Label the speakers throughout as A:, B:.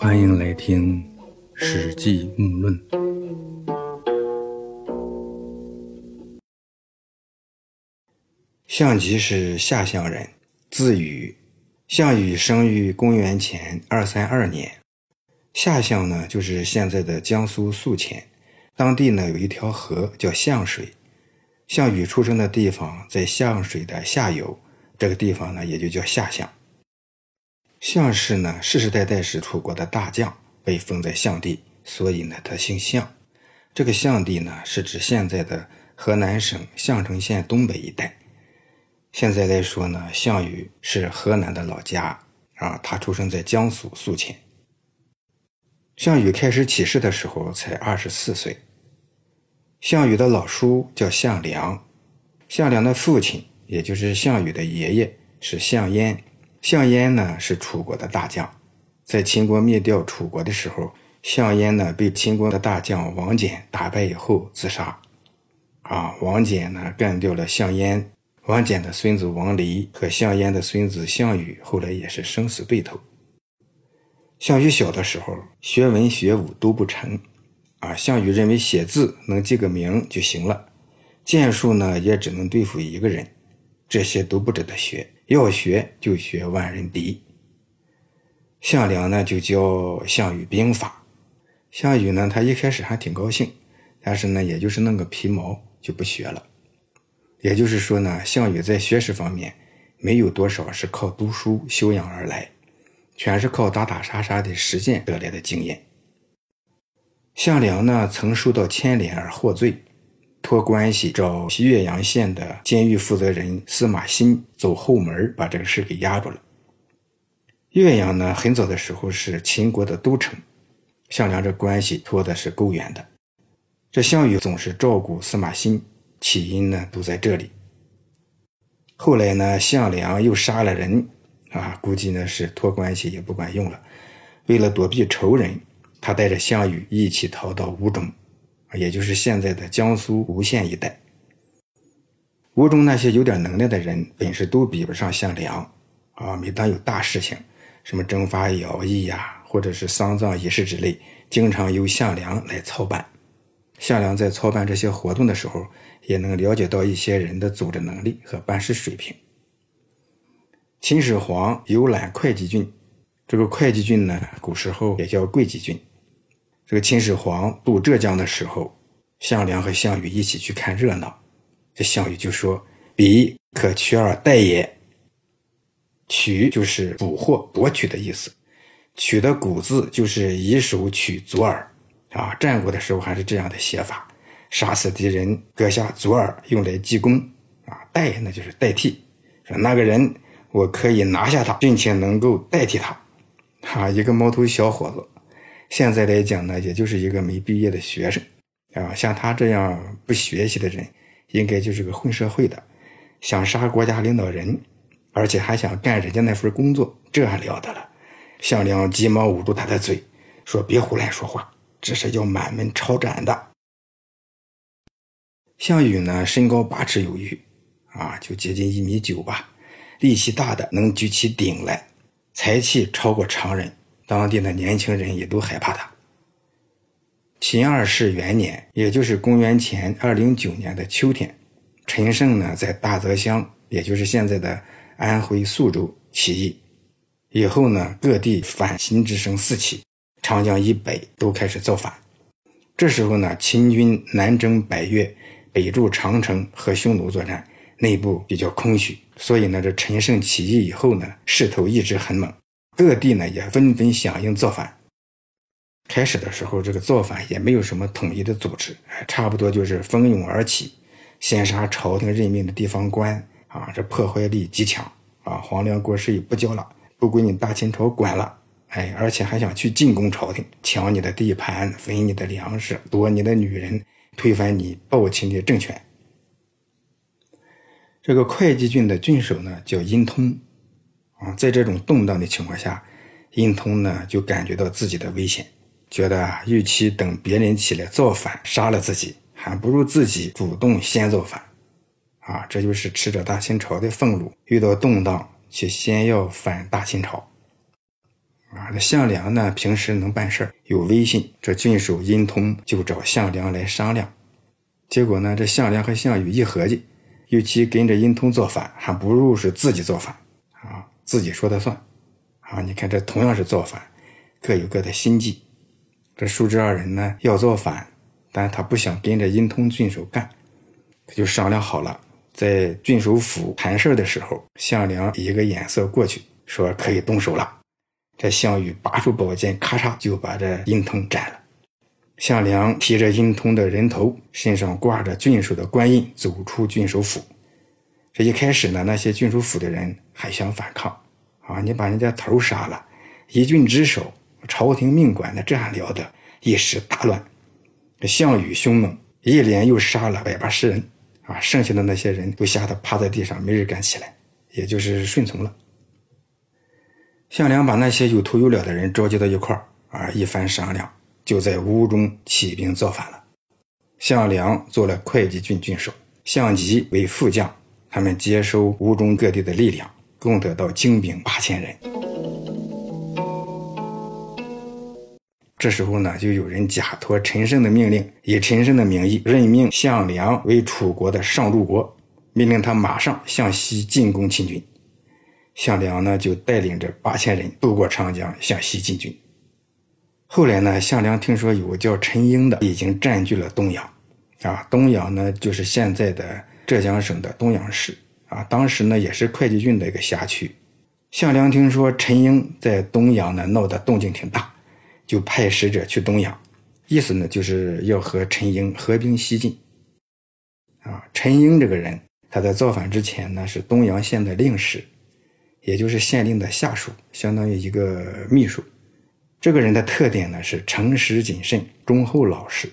A: 欢迎来听《史记·木论》。
B: 项籍是下乡人，字禹。项羽生于公元前二三二年。下乡呢，就是现在的江苏宿迁，当地呢有一条河叫项水。项羽出生的地方在项水的下游，这个地方呢也就叫下乡。项氏呢世世代代是楚国的大将，被封在项地，所以呢他姓项。这个项地呢是指现在的河南省项城县东北一带。现在来说呢，项羽是河南的老家啊，他出生在江苏宿迁。项羽开始起事的时候才二十四岁。项羽的老叔叫项梁，项梁的父亲也就是项羽的爷爷是项燕，项燕呢是楚国的大将，在秦国灭掉楚国的时候，项燕呢被秦国的大将王翦打败以后自杀，啊，王翦呢干掉了项燕，王翦的孙子王离和项燕的孙子项羽后来也是生死对头。项羽小的时候学文学武都不成。啊，项羽认为写字能记个名就行了，剑术呢也只能对付一个人，这些都不值得学，要学就学万人敌。项梁呢就教项羽兵法，项羽呢他一开始还挺高兴，但是呢也就是弄个皮毛就不学了。也就是说呢，项羽在学识方面没有多少是靠读书修养而来，全是靠打打杀杀的实践得来的经验。项梁呢，曾受到牵连而获罪，托关系找西岳阳县的监狱负责人司马欣走后门，把这个事给压住了。岳阳呢，很早的时候是秦国的都城，项梁这关系托的是够远的。这项羽总是照顾司马欣，起因呢都在这里。后来呢，项梁又杀了人，啊，估计呢是托关系也不管用了，为了躲避仇人。他带着项羽一起逃到吴中，也就是现在的江苏吴县一带。吴中那些有点能耐的人，本事都比不上项梁啊。每当有大事情，什么征发徭役呀，或者是丧葬仪式之类，经常由项梁来操办。项梁在操办这些活动的时候，也能了解到一些人的组织能力和办事水平。秦始皇游览会稽郡，这个会稽郡呢，古时候也叫会稽郡。这个秦始皇渡浙江的时候，项梁和项羽一起去看热闹。这项羽就说：“彼可取而代也。”取就是捕获、夺取的意思。取的古字就是以手取左耳啊。战国的时候还是这样的写法：杀死敌人，割下左耳用来记功啊。代那就是代替，说那个人我可以拿下他，并且能够代替他。哈，一个毛头小伙子。现在来讲呢，也就是一个没毕业的学生，啊，像他这样不学习的人，应该就是个混社会的，想杀国家领导人，而且还想干人家那份工作，这还了得了？项梁急忙捂住他的嘴，说：“别胡乱说话，这是要满门抄斩的。”项羽呢，身高八尺有余，啊，就接近一米九吧，力气大的能举起鼎来，才气超过常人。当地的年轻人也都害怕他。秦二世元年，也就是公元前二零九年的秋天，陈胜呢在大泽乡，也就是现在的安徽宿州起义。以后呢，各地反秦之声四起，长江以北都开始造反。这时候呢，秦军南征百越，北筑长城和匈奴作战，内部比较空虚，所以呢，这陈胜起义以后呢，势头一直很猛。各地呢也纷纷响应造反。开始的时候，这个造反也没有什么统一的组织，差不多就是蜂拥而起，先杀朝廷任命的地方官啊，这破坏力极强啊，皇粮国事也不交了，不归你大清朝管了，哎，而且还想去进攻朝廷，抢你的地盘，分你的粮食，夺你的女人，推翻你暴秦的政权。这个会稽郡的郡守呢，叫殷通。啊，在这种动荡的情况下，殷通呢就感觉到自己的危险，觉得与其等别人起来造反杀了自己，还不如自己主动先造反。啊，这就是吃着大秦朝的俸禄，遇到动荡却先要反大秦朝。啊，这项梁呢平时能办事有威信，这郡守殷通就找项梁来商量。结果呢，这项梁和项羽一合计，与其跟着殷通造反，还不如是自己造反，自己说的算啊。你看，这同样是造反，各有各的心计。这叔侄二人呢要造反，但他不想跟着殷通郡守干，他就商量好了，在郡守府谈事的时候，项梁一个眼色过去，说可以动手了。这项羽拔出宝剑，咔嚓就把这殷通斩了。项梁提着殷通的人头，身上挂着郡守的官印，走出郡守府。这一开始呢，那些郡守府的人还想反抗，啊，你把人家头杀了，一郡之首，朝廷命官，那这还了得？一时大乱。项羽凶猛，一连又杀了百八十人，啊，剩下的那些人都吓得趴在地上，没人敢起来，也就是顺从了。项梁把那些有头有脸的人召集到一块儿，啊，一番商量，就在吴中起兵造反了。项梁做了会稽郡郡守，项籍为副将，他们接收吴中各地的力量，共得到精兵八千人。这时候呢，就有人假托陈胜的命令，以陈胜的名义任命项梁为楚国的上柱国，命令他马上向西进攻秦军。项梁呢，就带领着八千人渡过长江，向西进军。后来呢，项梁听说有个叫陈婴的已经占据了东阳，啊，东阳呢就是现在的浙江省的东阳市，啊，当时呢也是会稽郡的一个辖区。项梁听说陈婴在东阳呢闹得动静挺大。就派使者去东阳，意思呢就是要和陈婴合兵西进。啊，陈婴这个人，他在造反之前呢是东阳县的令史，也就是县令的下属，相当于一个秘书。这个人的特点呢是诚实谨慎、忠厚老实。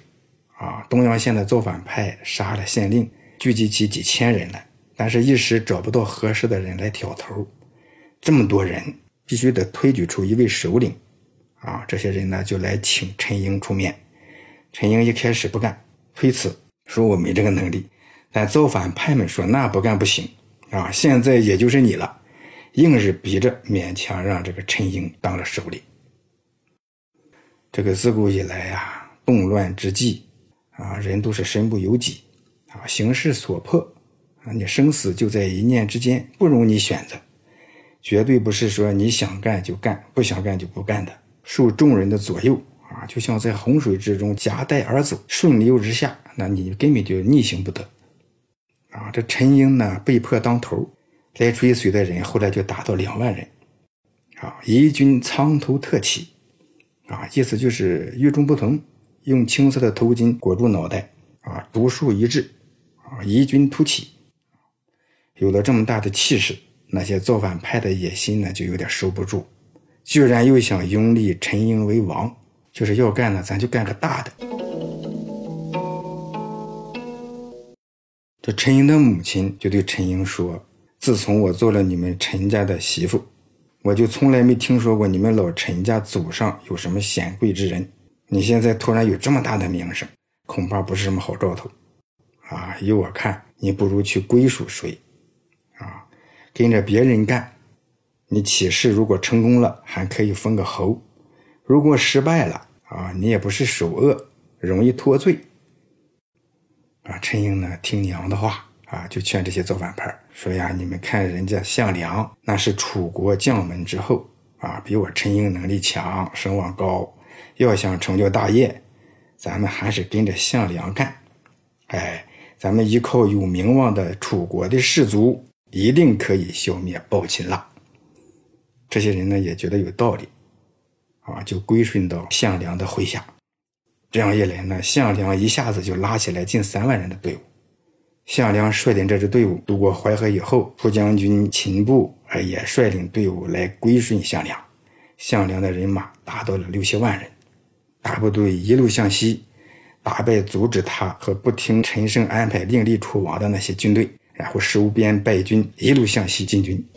B: 啊，东阳县的造反派杀了县令，聚集起几千人来，但是一时找不到合适的人来挑头。这么多人，必须得推举出一位首领。啊，这些人呢就来请陈英出面。陈英一开始不干，推辞说我没这个能力。但造反派们说那不干不行啊！现在也就是你了，硬是逼着勉强让这个陈英当了首领。这个自古以来呀，动乱之际啊，人都是身不由己啊，形势所迫啊，你生死就在一念之间，不容你选择，绝对不是说你想干就干，不想干就不干的。受众人的左右啊，就像在洪水之中夹带而走，顺流而下，那你根本就逆行不得啊！这陈英呢，被迫当头，来追随的人后来就达到两万人啊！一军苍头特起啊，意思就是与众不同，用青色的头巾裹住脑袋啊，独树一帜啊，异军突起。有了这么大的气势，那些造反派的野心呢，就有点收不住。居然又想拥立陈英为王，就是要干呢，咱就干个大的。这陈英的母亲就对陈英说：“自从我做了你们陈家的媳妇，我就从来没听说过你们老陈家祖上有什么显贵之人。你现在突然有这么大的名声，恐怕不是什么好兆头。啊，依我看，你不如去归属谁，啊，跟着别人干。”你起事如果成功了，还可以封个侯；如果失败了，啊，你也不是首恶，容易脱罪。啊，陈英呢，听娘的话，啊，就劝这些造反派说呀：“你们看人家项梁，那是楚国将门之后，啊，比我陈英能力强，声望高。要想成就大业，咱们还是跟着项梁干。哎，咱们依靠有名望的楚国的士族，一定可以消灭暴秦了。”这些人呢也觉得有道理，啊，就归顺到项梁的麾下。这样一来呢，项梁一下子就拉起来近三万人的队伍。项梁率领这支队伍渡过淮河以后，蒲将军秦布也率领队伍来归顺项梁。项梁的人马达到了六七万人，大部队一路向西，打败阻止他和不听陈胜安排另立楚王的那些军队，然后收编败军，一路向西进军。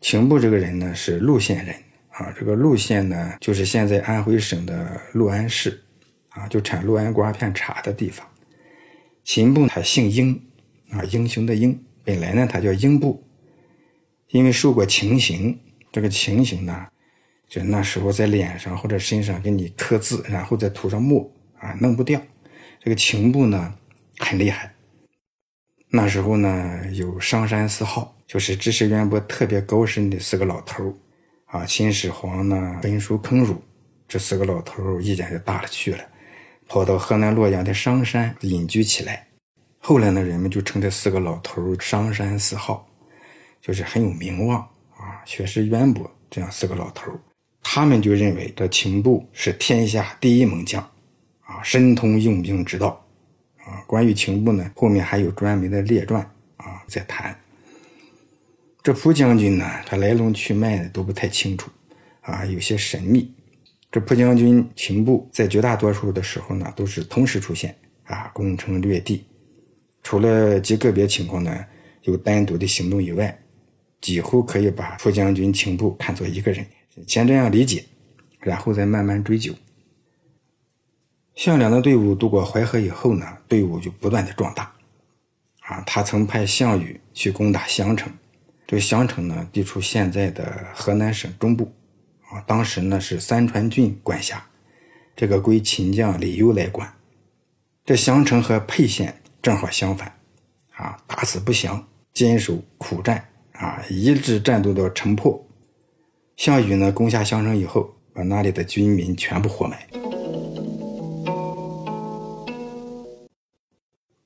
B: 秦布这个人呢是陆县人啊，这个陆县呢就是现在安徽省的六安市，啊，就产六安瓜片茶的地方。秦布他姓英，啊，英雄的英，本来呢他叫英布，因为受过情刑，这个情刑呢，就那时候在脸上或者身上给你刻字，然后再涂上墨啊，弄不掉。这个情部呢很厉害。那时候呢，有商山四号，就是知识渊博、特别高深的四个老头啊，秦始皇呢，焚书坑儒，这四个老头意见就大了去了，跑到河南洛阳的商山隐居起来。后来呢，人们就称这四个老头商山四号，就是很有名望啊，学识渊博。这样四个老头他们就认为这秦布是天下第一猛将，啊，深通用兵之道。啊，关于秦布呢，后面还有专门的列传啊，在谈。这蒲将军呢，他来龙去脉呢都不太清楚，啊，有些神秘。这蒲将军秦布在绝大多数的时候呢，都是同时出现，啊，攻城略地。除了极个别情况呢，有单独的行动以外，几乎可以把蒲将军秦布看作一个人。先这样理解，然后再慢慢追究。项梁的队伍渡过淮河以后呢，队伍就不断的壮大。啊，他曾派项羽去攻打襄城，这个襄城呢地处现在的河南省中部，啊，当时呢是三川郡管辖，这个归秦将李攸来管。这襄城和沛县正好相反，啊，打死不降，坚守苦战，啊，一直战斗到城破。项羽呢攻下襄城以后，把那里的军民全部活埋。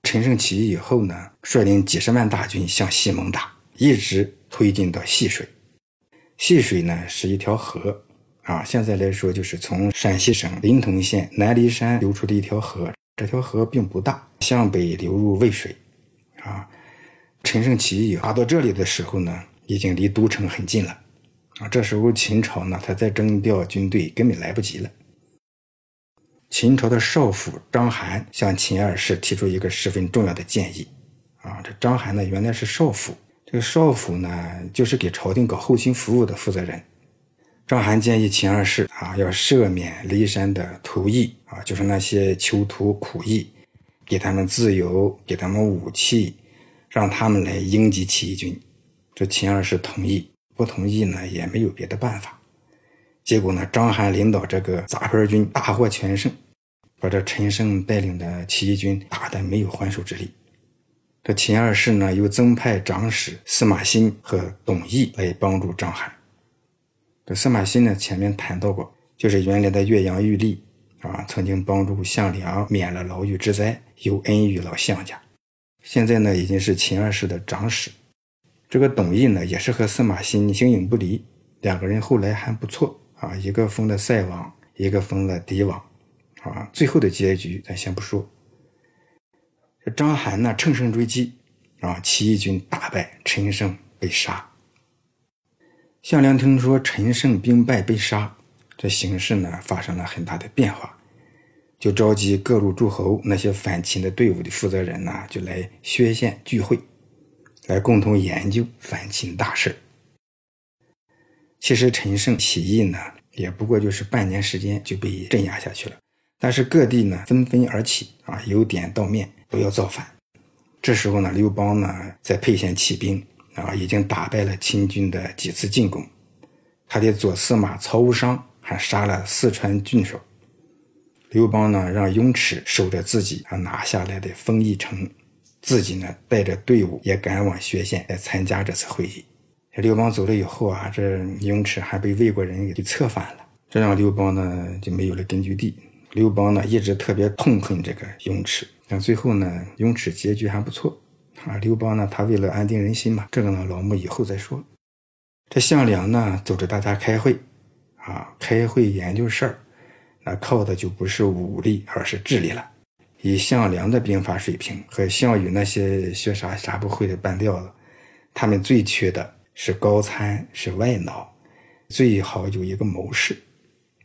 B: 陈胜起义以后呢，率领几十万大军向西猛打，一直推进到细水。细水呢是一条河，啊，现在来说就是从陕西省临潼县南骊山流出的一条河。这条河并不大，向北流入渭水。啊，陈胜起义打到这里的时候呢，已经离都城很近了。啊，这时候秦朝呢，他再征调军队根本来不及了。秦朝的少府章邯向秦二世提出一个十分重要的建议，啊，这章邯呢原来是少府，这个少府呢就是给朝廷搞后勤服务的负责人。章邯建议秦二世啊要赦免骊山的徒役啊，就是那些囚徒苦役，给他们自由，给他们武器，让他们来应急起义军。这秦二世同意，不同意呢也没有别的办法。结果呢，章邯领导这个杂牌军大获全胜，把这陈胜带领的起义军打得没有还手之力。这秦二世呢，又增派长史司马欣和董翳来帮助章邯。这司马欣呢，前面谈到过，就是原来的岳阳玉立啊，曾经帮助项梁免了牢狱之灾，有恩于老项家。现在呢，已经是秦二世的长史。这个董翳呢，也是和司马欣形影不离，两个人后来还不错。啊，一个封了塞王，一个封了狄王，啊，最后的结局咱先不说。这章邯呢，乘胜追击，啊，起义军大败，陈胜被杀。项梁听说陈胜兵败被杀，这形势呢发生了很大的变化，就召集各路诸侯那些反秦的队伍的负责人呢，就来薛县聚会，来共同研究反秦大事。其实陈胜起义呢，也不过就是半年时间就被镇压下去了。但是各地呢纷纷而起啊，由点到面都要造反。这时候呢，刘邦呢在沛县起兵啊，已经打败了秦军的几次进攻。他的左司马曹无伤还杀了四川郡守。刘邦呢让雍齿守着自己啊拿下来的丰邑城，自己呢带着队伍也赶往薛县来参加这次会议。刘邦走了以后啊，这雍齿还被魏国人给策反了，这让刘邦呢就没有了根据地。刘邦呢一直特别痛恨这个雍齿，但最后呢，雍齿结局还不错啊。刘邦呢，他为了安定人心嘛，这个呢老穆以后再说。这项梁呢组织大家开会啊，开会研究事儿，那靠的就不是武力，而是智力了。以项梁的兵法水平和项羽那些学啥啥不会的半吊子，他们最缺的。是高参，是外脑，最好有一个谋士，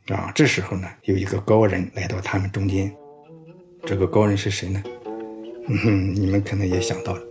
B: 啊，这时候呢，有一个高人来到他们中间，这个高人是谁呢？嗯哼，你们可能也想到了。